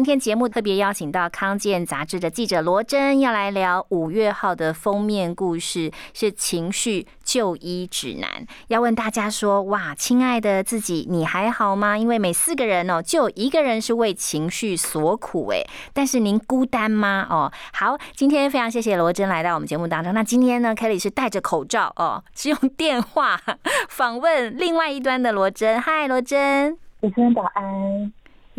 今天节目特别邀请到康健杂志的记者罗真，要来聊五月号的封面故事，是情绪就医指南。要问大家说：哇，亲爱的自己，你还好吗？因为每四个人哦，就有一个人是为情绪所苦。哎，但是您孤单吗？哦，好，今天非常谢谢罗真来到我们节目当中。那今天呢，Kelly 是戴着口罩哦，是用电话访问另外一端的罗真。嗨，罗真，主持人早安。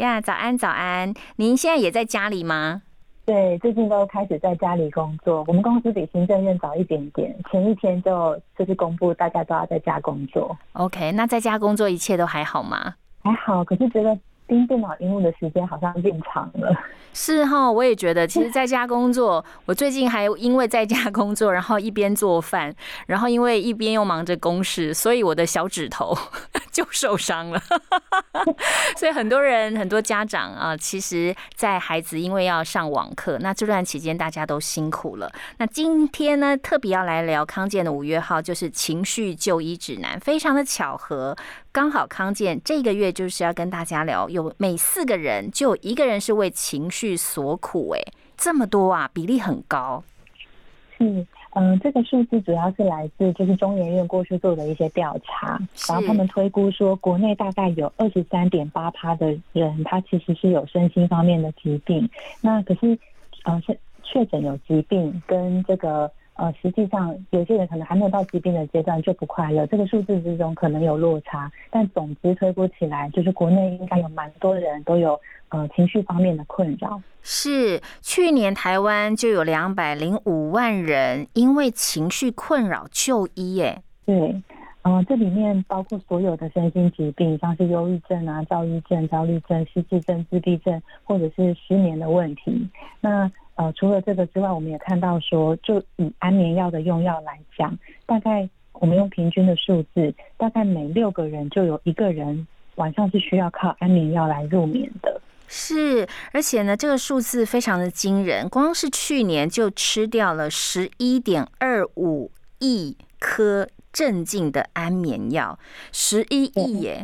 呀，早安，早安！您现在也在家里吗？对，最近都开始在家里工作。我们公司比行政院早一点点，前一天就就是公布大家都要在家工作。OK，那在家工作一切都还好吗？还好，可是觉得盯电脑荧幕的时间好像变长了。是哈，我也觉得，其实在家工作，我最近还因为在家工作，然后一边做饭，然后因为一边又忙着公事，所以我的小指头 就受伤了。所以很多人、很多家长啊，其实，在孩子因为要上网课，那这段期间大家都辛苦了。那今天呢，特别要来聊康健的五月号，就是情绪就医指南，非常的巧合，刚好康健这个月就是要跟大家聊，有每四个人就有一个人是为情绪。绪所苦，哎，这么多啊，比例很高。是，嗯，这个数字主要是来自就是中研院过去做的一些调查，然后他们推估说，国内大概有二十三点八趴的人，他其实是有身心方面的疾病。那可是，呃，是确诊有疾病跟这个。呃，实际上有些人可能还没有到疾病的阶段就不快乐，这个数字之中可能有落差，但总之推估起来，就是国内应该有蛮多人都有呃情绪方面的困扰。是，去年台湾就有两百零五万人因为情绪困扰就医，耶。对，嗯，这里面包括所有的身心疾病，像是忧郁症啊、躁郁症、焦虑症、失智症、自闭症，或者是失眠的问题。那呃，除了这个之外，我们也看到说，就以安眠药的用药来讲，大概我们用平均的数字，大概每六个人就有一个人晚上是需要靠安眠药来入眠的。是，而且呢，这个数字非常的惊人，光是去年就吃掉了十一点二五亿颗镇静的安眠药，十一亿耶。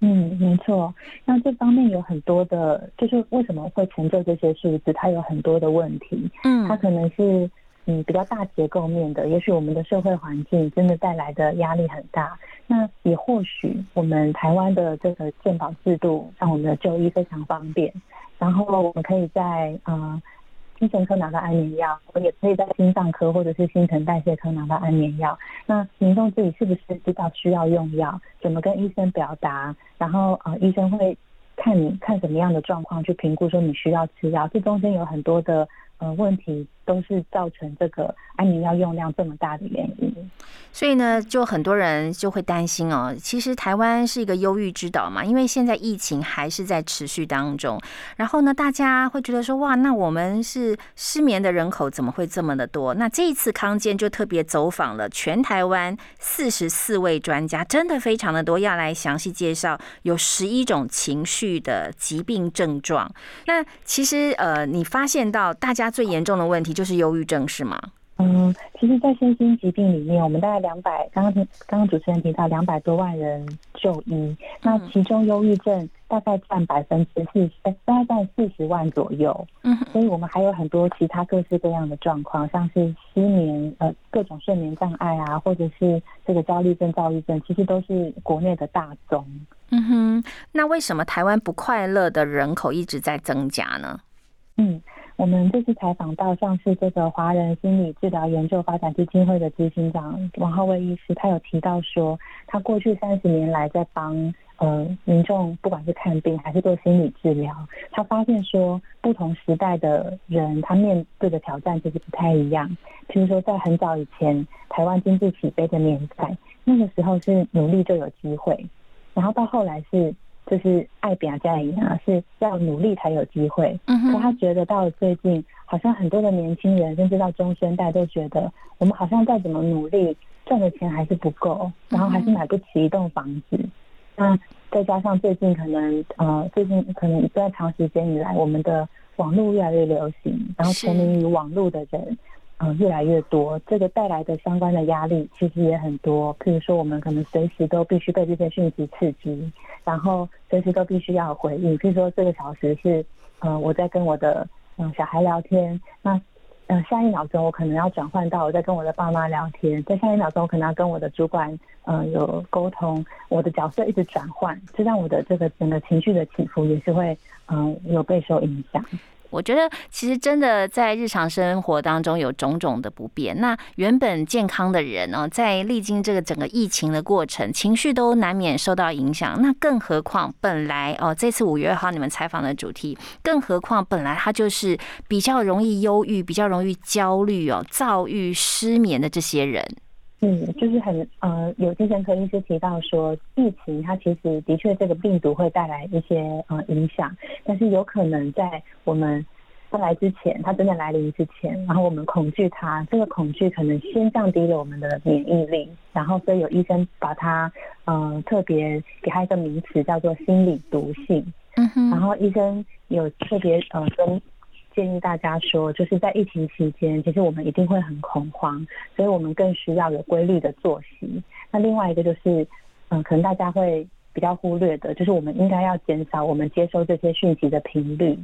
嗯，没错。那这方面有很多的，就是为什么会成就这些数字？它有很多的问题。嗯，它可能是嗯比较大结构面的，也许我们的社会环境真的带来的压力很大。那也或许我们台湾的这个健保制度让我们的就医非常方便，然后我们可以在啊。精神科拿到安眠药，我也可以在心脏科或者是新陈代谢科拿到安眠药。那民众自己是不是知道需要用药？怎么跟医生表达？然后呃，医生会看你看什么样的状况去评估说你需要吃药。这中间有很多的呃问题，都是造成这个安眠药用量这么大的原因。所以呢，就很多人就会担心哦。其实台湾是一个忧郁之岛嘛，因为现在疫情还是在持续当中。然后呢，大家会觉得说，哇，那我们是失眠的人口怎么会这么的多？那这一次康健就特别走访了全台湾四十四位专家，真的非常的多，要来详细介绍有十一种情绪的疾病症状。那其实呃，你发现到大家最严重的问题就是忧郁症，是吗？嗯，其实，在身心疾病里面，我们大概两百，刚刚听刚刚主持人提到两百多万人就医，那其中忧郁症大概占百分之四，哎，大概占四十万左右。嗯，所以我们还有很多其他各式各样的状况，像是失眠，呃，各种睡眠障碍啊，或者是这个焦虑症、躁郁症，其实都是国内的大宗。嗯哼，那为什么台湾不快乐的人口一直在增加呢？嗯。我们这次采访到像是这个华人心理治疗研究发展基金会的执行长王浩威医师，他有提到说，他过去三十年来在帮呃民众，不管是看病还是做心理治疗，他发现说，不同时代的人他面对的挑战其实不太一样。譬如说，在很早以前，台湾经济起飞的年代，那个时候是努力就有机会，然后到后来是。就是爱表家一样，是要努力才有机会。可他觉得到了最近，好像很多的年轻人，甚至到中生代都觉得，我们好像再怎么努力，赚的钱还是不够，然后还是买不起一栋房子。那再加上最近可能呃，最近可能一段长时间以来，我们的网络越来越流行，然后沉迷于网络的人。嗯，越来越多，这个带来的相关的压力其实也很多。譬如说，我们可能随时都必须被这些讯息刺激，然后随时都必须要回应。譬如说，这个小时是，嗯，我在跟我的嗯小孩聊天，那嗯下一秒钟我可能要转换到我在跟我的爸妈聊天，在下一秒钟我可能要跟我的主管嗯有沟通，我的角色一直转换，这让我的这个整个情绪的起伏也是会嗯有备受影响。我觉得其实真的在日常生活当中有种种的不便。那原本健康的人呢，在历经这个整个疫情的过程，情绪都难免受到影响。那更何况本来哦，这次五月二号你们采访的主题，更何况本来他就是比较容易忧郁、比较容易焦虑哦、躁郁、失眠的这些人。嗯，就是很呃，有精神科医师提到说，疫情它其实的确这个病毒会带来一些呃影响，但是有可能在我们到来之前，它真的来临之前，然后我们恐惧它，这个恐惧可能先降低了我们的免疫力，然后所以有医生把它嗯特别给它一个名词叫做心理毒性，嗯哼，然后医生有特别呃跟。建议大家说，就是在疫情期间，其实我们一定会很恐慌，所以我们更需要有规律的作息。那另外一个就是，嗯，可能大家会比较忽略的，就是我们应该要减少我们接收这些讯息的频率。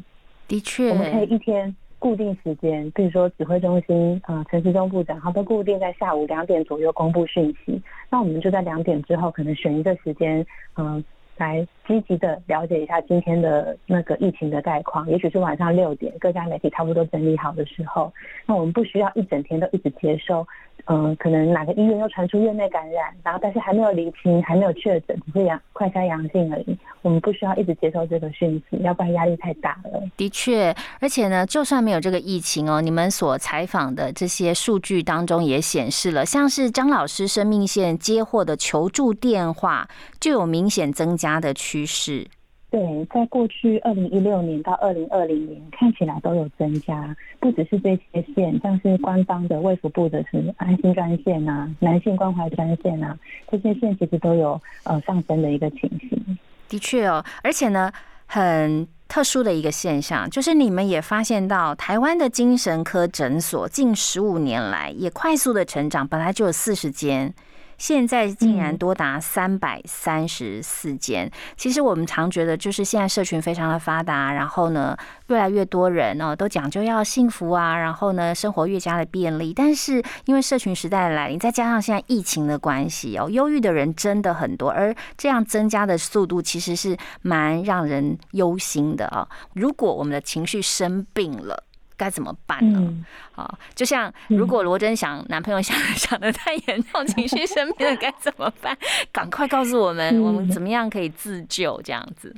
的确，我们可以一天固定时间，比如说指挥中心呃，陈时中部长他都固定在下午两点左右公布讯息，那我们就在两点之后，可能选一个时间，嗯。来积极的了解一下今天的那个疫情的概况，也许是晚上六点，各家媒体差不多整理好的时候，那我们不需要一整天都一直接收。嗯，可能哪个医院又传出院内感染，然后但是还没有厘清，还没有确诊，只是阳快筛阳性而已。我们不需要一直接受这个讯息，要不然压力太大了。的确，而且呢，就算没有这个疫情哦，你们所采访的这些数据当中也显示了，像是张老师生命线接获的求助电话就有明显增加的趋势。对，在过去二零一六年到二零二零年，看起来都有增加，不只是这些线，像是官方的卫福部的是安心专线啊、男性关怀专线啊，这些线其实都有呃上升的一个情形。的确哦，而且呢，很特殊的一个现象，就是你们也发现到台湾的精神科诊所近十五年来也快速的成长，本来就有四十间。现在竟然多达三百三十四间。其实我们常觉得，就是现在社群非常的发达，然后呢，越来越多人哦都讲究要幸福啊，然后呢，生活越加的便利。但是因为社群时代的来临，再加上现在疫情的关系哦，忧郁的人真的很多，而这样增加的速度其实是蛮让人忧心的啊。如果我们的情绪生病了，该怎么办呢？啊，就像如果罗真想男朋友想 想的太严重，情绪生病了该怎么办？赶快告诉我们，我们怎么样可以自救？这样子。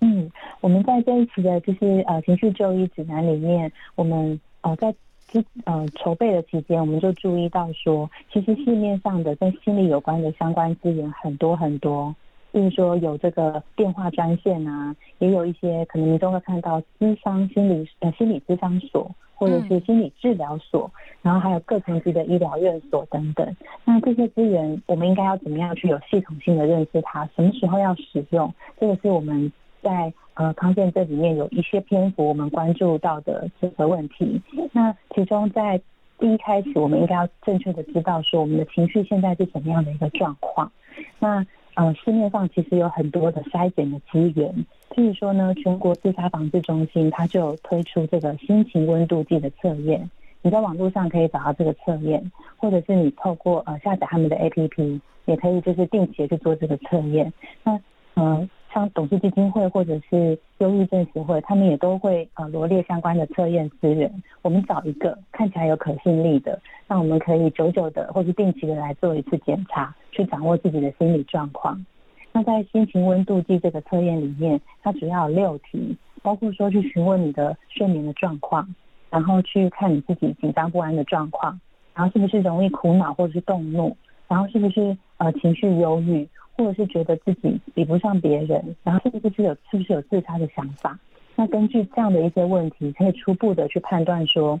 嗯，我们在这一期的就是呃情绪就医指南里面，我们呃在之呃筹备的期间，我们就注意到说，其实市面上的跟心理有关的相关资源很多很多。就是说有这个电话专线啊，也有一些可能民众会看到咨商心理呃心理咨商所或者是心理治疗所，然后还有各层级的医疗院所等等。那这些资源，我们应该要怎么样去有系统性的认识它？什么时候要使用？这个是我们在呃康健这里面有一些篇幅我们关注到的这个问题。那其中在第一开始，我们应该要正确的知道说我们的情绪现在是怎么样的一个状况。那呃，市面上其实有很多的筛检的资源，譬如说呢，全国自杀防治中心它就有推出这个心情温度计的测验，你在网络上可以找到这个测验，或者是你透过呃下载他们的 APP，也可以就是定期去做这个测验。那嗯。像董事基金会或者是忧郁症协会，他们也都会呃罗列相关的测验资源。我们找一个看起来有可信力的，那我们可以久久的或是定期的来做一次检查，去掌握自己的心理状况。那在心情温度计这个测验里面，它主要有六题，包括说去询问你的睡眠的状况，然后去看你自己紧张不安的状况，然后是不是容易苦恼或者是动怒，然后是不是呃情绪忧郁。或者是觉得自己比不上别人，然后甚至是有是不是有自杀的想法？那根据这样的一些问题，可以初步的去判断说，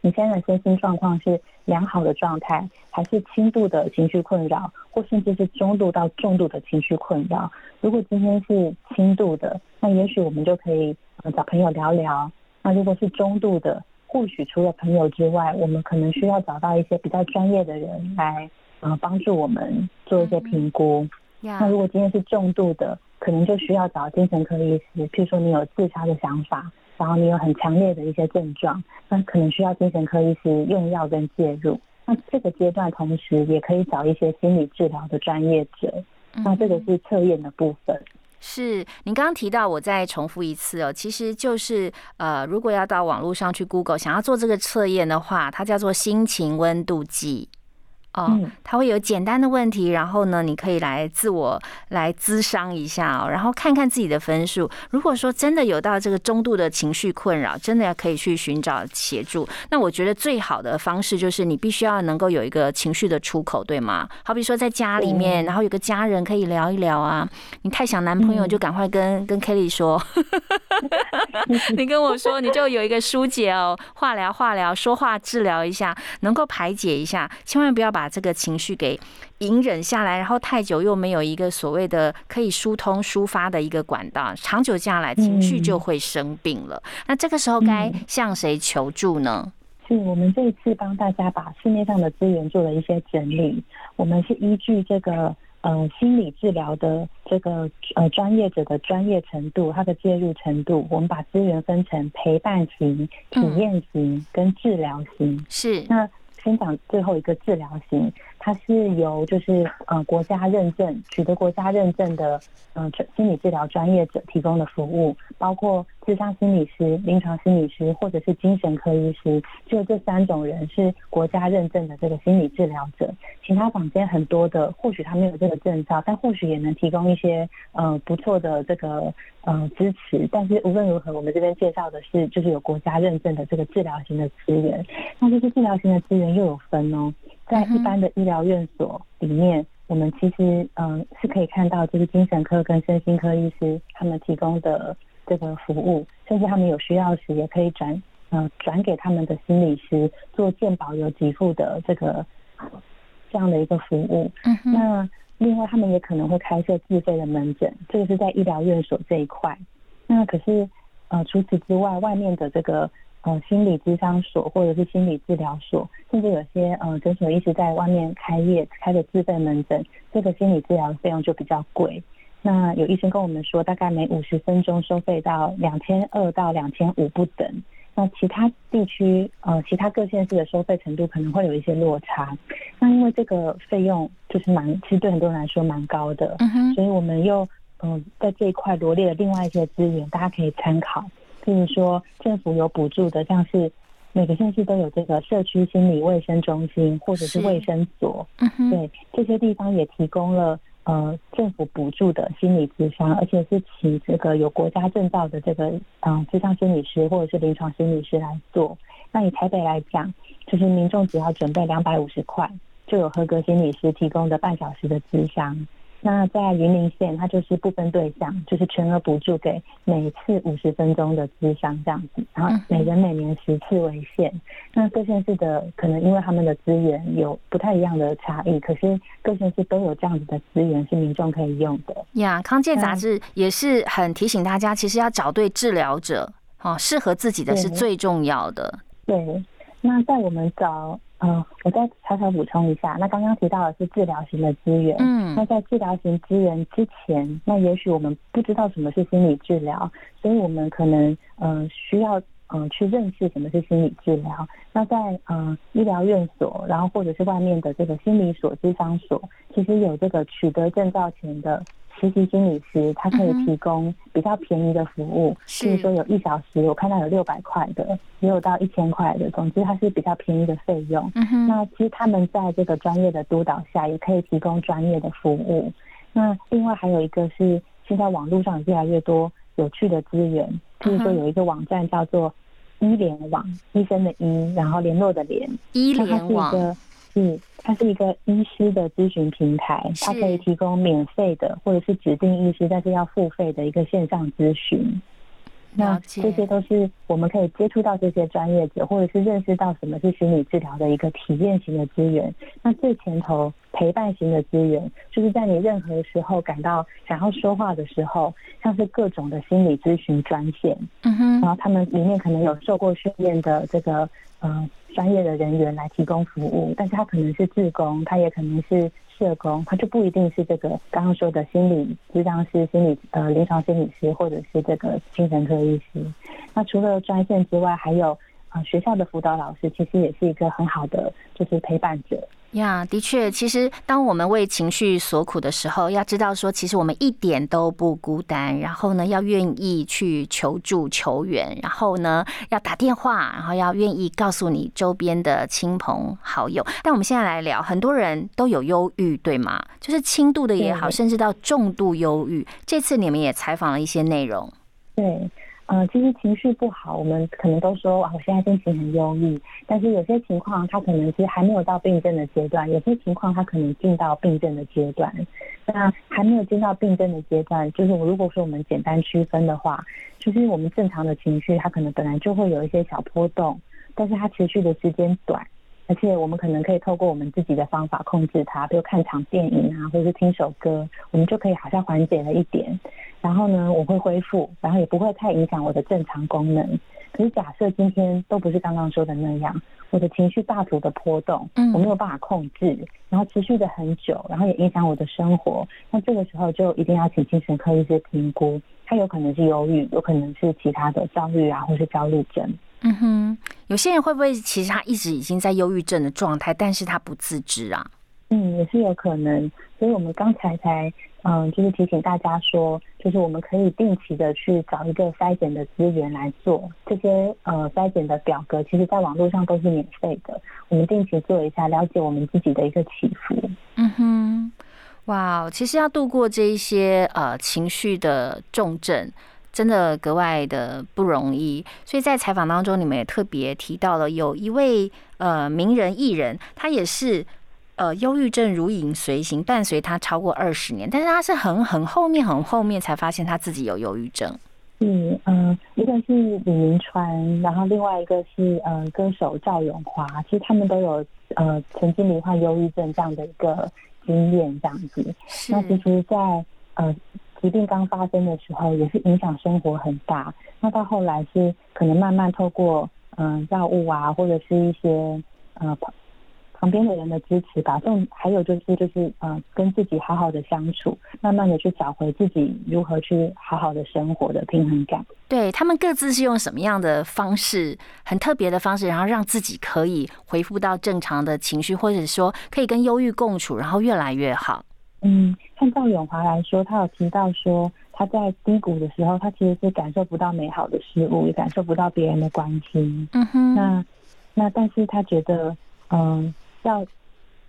你现在的身心状况是良好的状态，还是轻度的情绪困扰，或甚至是中度到重度的情绪困扰。如果今天是轻度的，那也许我们就可以找朋友聊聊。那如果是中度的，或许除了朋友之外，我们可能需要找到一些比较专业的人来。呃，帮助我们做一些评估。那如果今天是重度的，可能就需要找精神科医师。譬如说，你有自杀的想法，然后你有很强烈的一些症状，那可能需要精神科医师用药跟介入。那这个阶段，同时也可以找一些心理治疗的专业者。那这个是测验的部分。是，您刚刚提到，我再重复一次哦，其实就是呃，如果要到网络上去 Google 想要做这个测验的话，它叫做心情温度计。哦，他会有简单的问题，然后呢，你可以来自我来咨商一下哦，然后看看自己的分数。如果说真的有到这个中度的情绪困扰，真的要可以去寻找协助。那我觉得最好的方式就是你必须要能够有一个情绪的出口，对吗？好比说在家里面，然后有个家人可以聊一聊啊。你太想男朋友，就赶快跟跟 Kelly 说，你跟我说，你就有一个疏解哦，化疗、化疗、说话治疗一下，能够排解一下，千万不要把。把这个情绪给隐忍下来，然后太久又没有一个所谓的可以疏通抒发的一个管道，长久下来情绪就会生病了。那这个时候该向谁求助呢？是我们这一次帮大家把市面上的资源做了一些整理，我们是依据这个呃心理治疗的这个呃专业者的专业程度，他的介入程度，我们把资源分成陪伴型、体验型跟治疗型。是那。先讲最后一个治疗型，它是由就是呃国家认证取得国家认证的嗯心理治疗专业者提供的服务，包括智商心理师、临床心理师或者是精神科医师，就这三种人是国家认证的这个心理治疗者。其他坊间很多的，或许他没有这个证照，但或许也能提供一些呃不错的这个呃支持。但是无论如何，我们这边介绍的是就是有国家认证的这个治疗型的资源。那这些治疗型的资源。又有分哦，在一般的医疗院所里面，我们其实嗯是可以看到，就是精神科跟身心科医师他们提供的这个服务，甚至他们有需要时也可以转嗯转给他们的心理师做健保有给付的这个这样的一个服务。那另外他们也可能会开设自费的门诊，这个是在医疗院所这一块。那可是呃除此之外，外面的这个。呃，心理咨商所或者是心理治疗所，甚至有些呃诊所一直在外面开业，开的自费门诊，这个心理治疗费用就比较贵。那有医生跟我们说，大概每五十分钟收费到两千二到两千五不等。那其他地区呃，其他各县市的收费程度可能会有一些落差。那因为这个费用就是蛮，其实对很多人来说蛮高的，所以我们又嗯在这一块罗列了另外一些资源，大家可以参考。就是说，政府有补助的，像是每个县市都有这个社区心理卫生中心或者是卫生所，对这些地方也提供了呃政府补助的心理咨商，而且是请这个有国家证照的这个嗯咨商心理师或者是临床心理师来做。那以台北来讲，就是民众只要准备两百五十块，就有合格心理师提供的半小时的咨商。那在云林县，它就是不分对象，就是全额补助给每次五十分钟的咨商这样子，然后每人每年十次为限。那各县市的可能因为他们的资源有不太一样的差异，可是各县市都有这样子的资源是民众可以用的。呀，康健杂志也是很提醒大家，其实要找对治疗者，哦，适合自己的是最重要的。对，那在我们找。嗯，我再悄悄补充一下，那刚刚提到的是治疗型的资源。嗯，那在治疗型资源之前，那也许我们不知道什么是心理治疗，所以我们可能嗯需要嗯去认识什么是心理治疗。那在嗯医疗院所，然后或者是外面的这个心理所、智商所，其实有这个取得证照前的。实习心理师，他可以提供比较便宜的服务，譬如说有一小时，我看到有六百块的，也有到一千块的，总之它是比较便宜的费用。那其实他们在这个专业的督导下，也可以提供专业的服务。那另外还有一个是，现在网络上越来越多有趣的资源，譬如说有一个网站叫做医联网，医生的医，然后联络的联，医联网。是，它是一个医师的咨询平台，它可以提供免费的或者是指定医师，但是要付费的一个线上咨询。那这些都是我们可以接触到这些专业者，或者是认识到什么是心理治疗的一个体验型的资源。那最前头陪伴型的资源，就是在你任何时候感到想要说话的时候，像是各种的心理咨询专线，嗯哼，然后他们里面可能有受过训练的这个呃专业的人员来提供服务，但是他可能是志工，他也可能是。社工，他就不一定是这个刚刚说的心理咨商师、心理呃临床心理师，或者是这个精神科医师。那除了专线之外，还有啊学校的辅导老师，其实也是一个很好的就是陪伴者。呀，的确，其实当我们为情绪所苦的时候，要知道说，其实我们一点都不孤单。然后呢，要愿意去求助、求援，然后呢，要打电话，然后要愿意告诉你周边的亲朋好友。但我们现在来聊，很多人都有忧郁，对吗？就是轻度的也好，甚至到重度忧郁。这次你们也采访了一些内容，对。嗯，其实情绪不好，我们可能都说啊，我现在心情很忧郁。但是有些情况，他可能其实还没有到病症的阶段；有些情况，他可能进到病症的阶段。那还没有进到病症的阶段，就是如果说我们简单区分的话，就是我们正常的情绪，它可能本来就会有一些小波动，但是它持续的时间短。而且我们可能可以透过我们自己的方法控制它，比如看场电影啊，或者是听首歌，我们就可以好像缓解了一点。然后呢，我会恢复，然后也不会太影响我的正常功能。可是假设今天都不是刚刚说的那样，我的情绪大幅的波动，嗯，我没有办法控制，然后持续的很久，然后也影响我的生活，那这个时候就一定要请精神科医师评估，它有可能是忧郁，有可能是其他的焦虑啊，或是焦虑症。嗯哼，有些人会不会其实他一直已经在忧郁症的状态，但是他不自知啊？嗯，也是有可能。所以我们刚才才嗯，就是提醒大家说，就是我们可以定期的去找一个筛检的资源来做这些呃筛检的表格，其实在网络上都是免费的。我们定期做一下，了解我们自己的一个起伏。嗯哼，哇，其实要度过这一些呃情绪的重症。真的格外的不容易，所以在采访当中，你们也特别提到了有一位呃名人艺人，他也是呃忧郁症如影随形，伴随他超过二十年，但是他是很很后面很后面才发现他自己有忧郁症。嗯嗯，一个是李明川，然后另外一个是呃歌手赵永华，其实他们都有呃曾经罹患忧郁症这样的一个经验，这样子。那其实，在呃。疾病刚发生的时候，也是影响生活很大。那到后来是可能慢慢透过嗯药物啊，或者是一些呃旁旁边的人的支持吧。这种还有就是就是呃跟自己好好的相处，慢慢的去找回自己如何去好好的生活的平衡感。对他们各自是用什么样的方式，很特别的方式，然后让自己可以恢复到正常的情绪，或者说可以跟忧郁共处，然后越来越好。嗯，像赵永华来说，他有提到说，他在低谷的时候，他其实是感受不到美好的事物，也感受不到别人的关心。嗯哼。那那，但是他觉得，嗯，要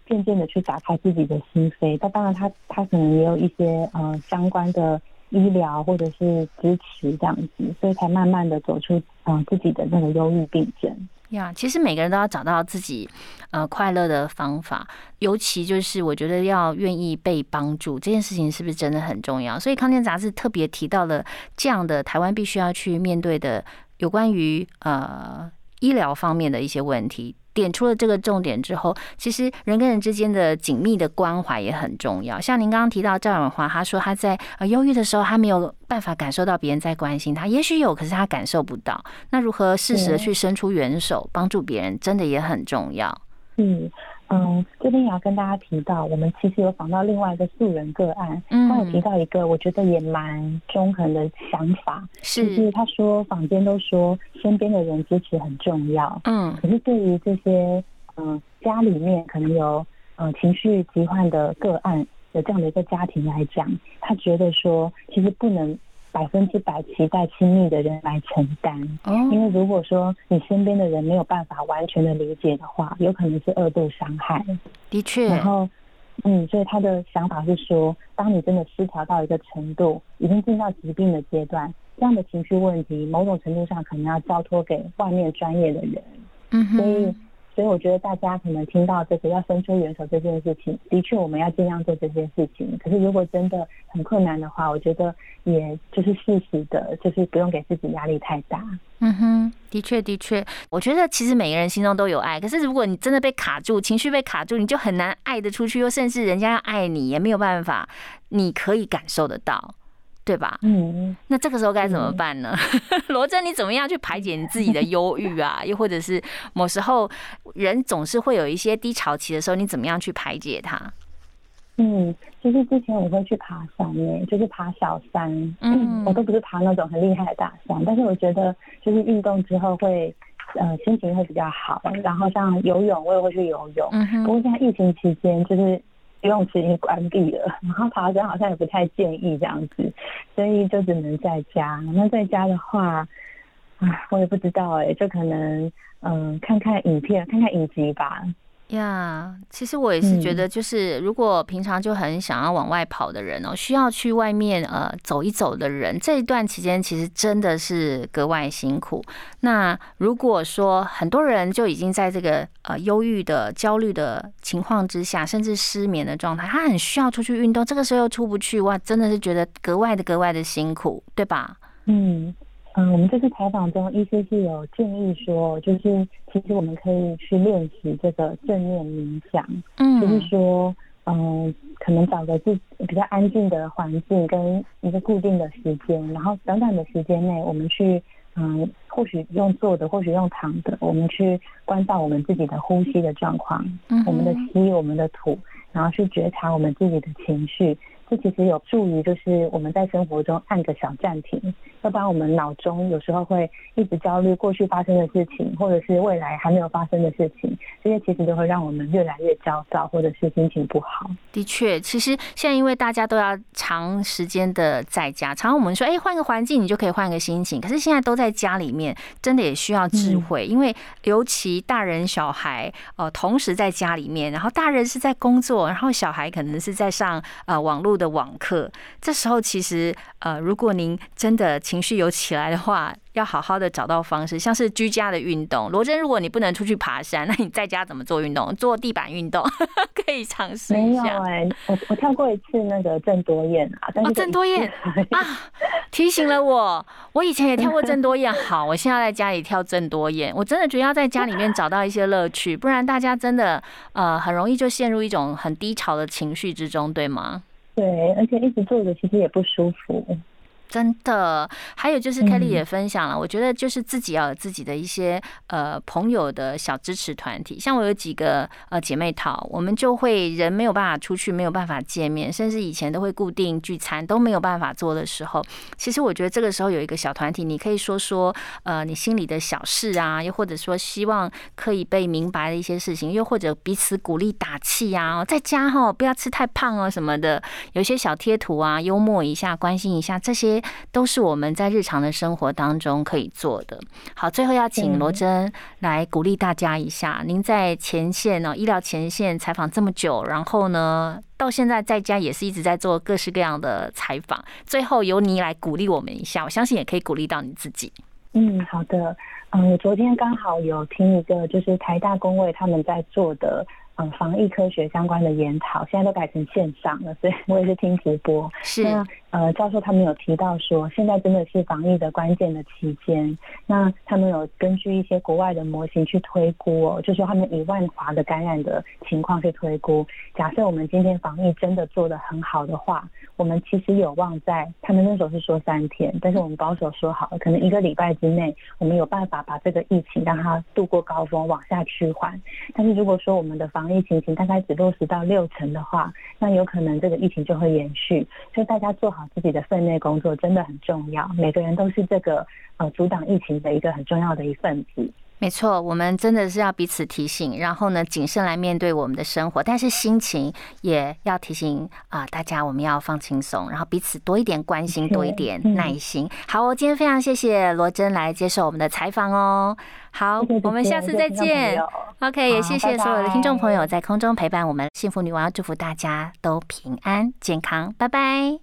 渐渐的去打开自己的心扉。那当然，他他可能也有一些呃相关的医疗或者是支持这样子，所以才慢慢的走出嗯自己的那个忧郁病症。呀，其实每个人都要找到自己呃快乐的方法，尤其就是我觉得要愿意被帮助这件事情是不是真的很重要？所以康健杂志特别提到了这样的台湾必须要去面对的有关于呃医疗方面的一些问题。点出了这个重点之后，其实人跟人之间的紧密的关怀也很重要。像您刚刚提到赵永华，他说他在呃忧郁的时候，他没有办法感受到别人在关心他，也许有，可是他感受不到。那如何适时的去伸出援手帮助别人，真的也很重要。嗯。嗯，这边也要跟大家提到，我们其实有访到另外一个素人个案，他有提到一个我觉得也蛮中肯的想法，是他说坊间都说身边的人支持很重要，嗯，可是对于这些嗯家里面可能有嗯情绪疾患的个案的这样的一个家庭来讲，他觉得说其实不能。百分之百期待亲密的人来承担，因为如果说你身边的人没有办法完全的理解的话，有可能是二度伤害。的确，然后，嗯，所以他的想法是说，当你真的失调到一个程度，已经进到疾病的阶段，这样的情绪问题，某种程度上可能要交托给外面专业的人。嗯所以。所以我觉得大家可能听到这个要伸出援手这件事情，的确我们要尽量做这件事情。可是如果真的很困难的话，我觉得也就是适时的，就是不用给自己压力太大。嗯哼，的确的确，我觉得其实每个人心中都有爱，可是如果你真的被卡住，情绪被卡住，你就很难爱得出去，又甚至人家要爱你也没有办法，你可以感受得到。对吧？嗯，那这个时候该怎么办呢？罗真，你怎么样去排解你自己的忧郁啊？又或者是某时候人总是会有一些低潮期的时候，你怎么样去排解它？嗯，就是之前我会去爬山诶，就是爬小山，嗯，我都不是爬那种很厉害的大山，但是我觉得就是运动之后会呃心情会比较好。然后像游泳，我也会去游泳。嗯不过现在疫情期间就是。游泳池已经关闭了，然后爬山好像也不太建议这样子，所以就只能在家。那在家的话，啊，我也不知道哎，就可能嗯，看看影片，看看影集吧。呀，其实我也是觉得，就是如果平常就很想要往外跑的人哦，需要去外面呃走一走的人，这一段期间其实真的是格外辛苦。那如果说很多人就已经在这个呃忧郁的、焦虑的情况之下，甚至失眠的状态，他很需要出去运动，这个时候又出不去，哇，真的是觉得格外的、格外的辛苦，对吧？嗯。嗯，我们这次采访中，医师是有建议说，就是其实我们可以去练习这个正念冥想，嗯，就是说，嗯，可能找个自比较安静的环境跟一个固定的时间，然后短短的时间内，我们去，嗯，或许用坐的，或许用躺的，我们去关照我们自己的呼吸的状况，嗯，我们的吸，我们的吐，然后去觉察我们自己的情绪。这其实有助于，就是我们在生活中按个小暂停，要不然我们脑中有时候会一直焦虑过去发生的事情，或者是未来还没有发生的事情，这些其实都会让我们越来越焦躁，或者是心情不好。的确，其实现在因为大家都要长时间的在家，常常我们说，哎，换个环境你就可以换个心情，可是现在都在家里面，真的也需要智慧，因为尤其大人小孩呃同时在家里面，然后大人是在工作，然后小孩可能是在上呃网络。的网课，这时候其实呃，如果您真的情绪有起来的话，要好好的找到方式，像是居家的运动。罗真，如果你不能出去爬山，那你在家怎么做运动？做地板运动 可以尝试一下。没有哎，我我跳过一次那个郑多燕啊，但是郑多燕啊，提醒了我，我以前也跳过郑多燕。好，我现在在家里跳郑多燕，我真的觉得要在家里面找到一些乐趣，不然大家真的呃很容易就陷入一种很低潮的情绪之中，对吗？对，而且一直坐着其实也不舒服。真的，还有就是 Kelly 也分享了，我觉得就是自己要有自己的一些呃朋友的小支持团体，像我有几个呃姐妹淘，我们就会人没有办法出去，没有办法见面，甚至以前都会固定聚餐都没有办法做的时候，其实我觉得这个时候有一个小团体，你可以说说呃你心里的小事啊，又或者说希望可以被明白的一些事情，又或者彼此鼓励打气呀，在家哈不要吃太胖哦什么的，有一些小贴图啊，幽默一下，关心一下这些。都是我们在日常的生活当中可以做的。好，最后要请罗真来鼓励大家一下。您在前线呢，医疗前线采访这么久，然后呢，到现在在家也是一直在做各式各样的采访。最后由你来鼓励我们一下，我相信也可以鼓励到你自己。嗯，好的。嗯，我昨天刚好有听一个，就是台大工位他们在做的。嗯，防疫科学相关的研讨，现在都改成线上了，所以我也是听直播。是那呃，教授他们有提到说，现在真的是防疫的关键的期间。那他们有根据一些国外的模型去推估哦，就说他们以万华的感染的情况去推估，假设我们今天防疫真的做得很好的话，我们其实有望在他们那时候是说三天，但是我们保守说好了，可能一个礼拜之内，我们有办法把这个疫情让它度过高峰，往下趋缓。但是如果说我们的防疫情形大概只落实到六成的话，那有可能这个疫情就会延续。所以大家做好自己的分内工作真的很重要。每个人都是这个呃阻挡疫情的一个很重要的一份子。没错，我们真的是要彼此提醒，然后呢，谨慎来面对我们的生活，但是心情也要提醒啊，大家我们要放轻松，然后彼此多一点关心，多一点耐心。好，我今天非常谢谢罗真来接受我们的采访哦。好，我们下次再见。OK，也谢谢所有的听众朋友在空中陪伴我们，幸福女王祝福大家都平安健康，拜拜。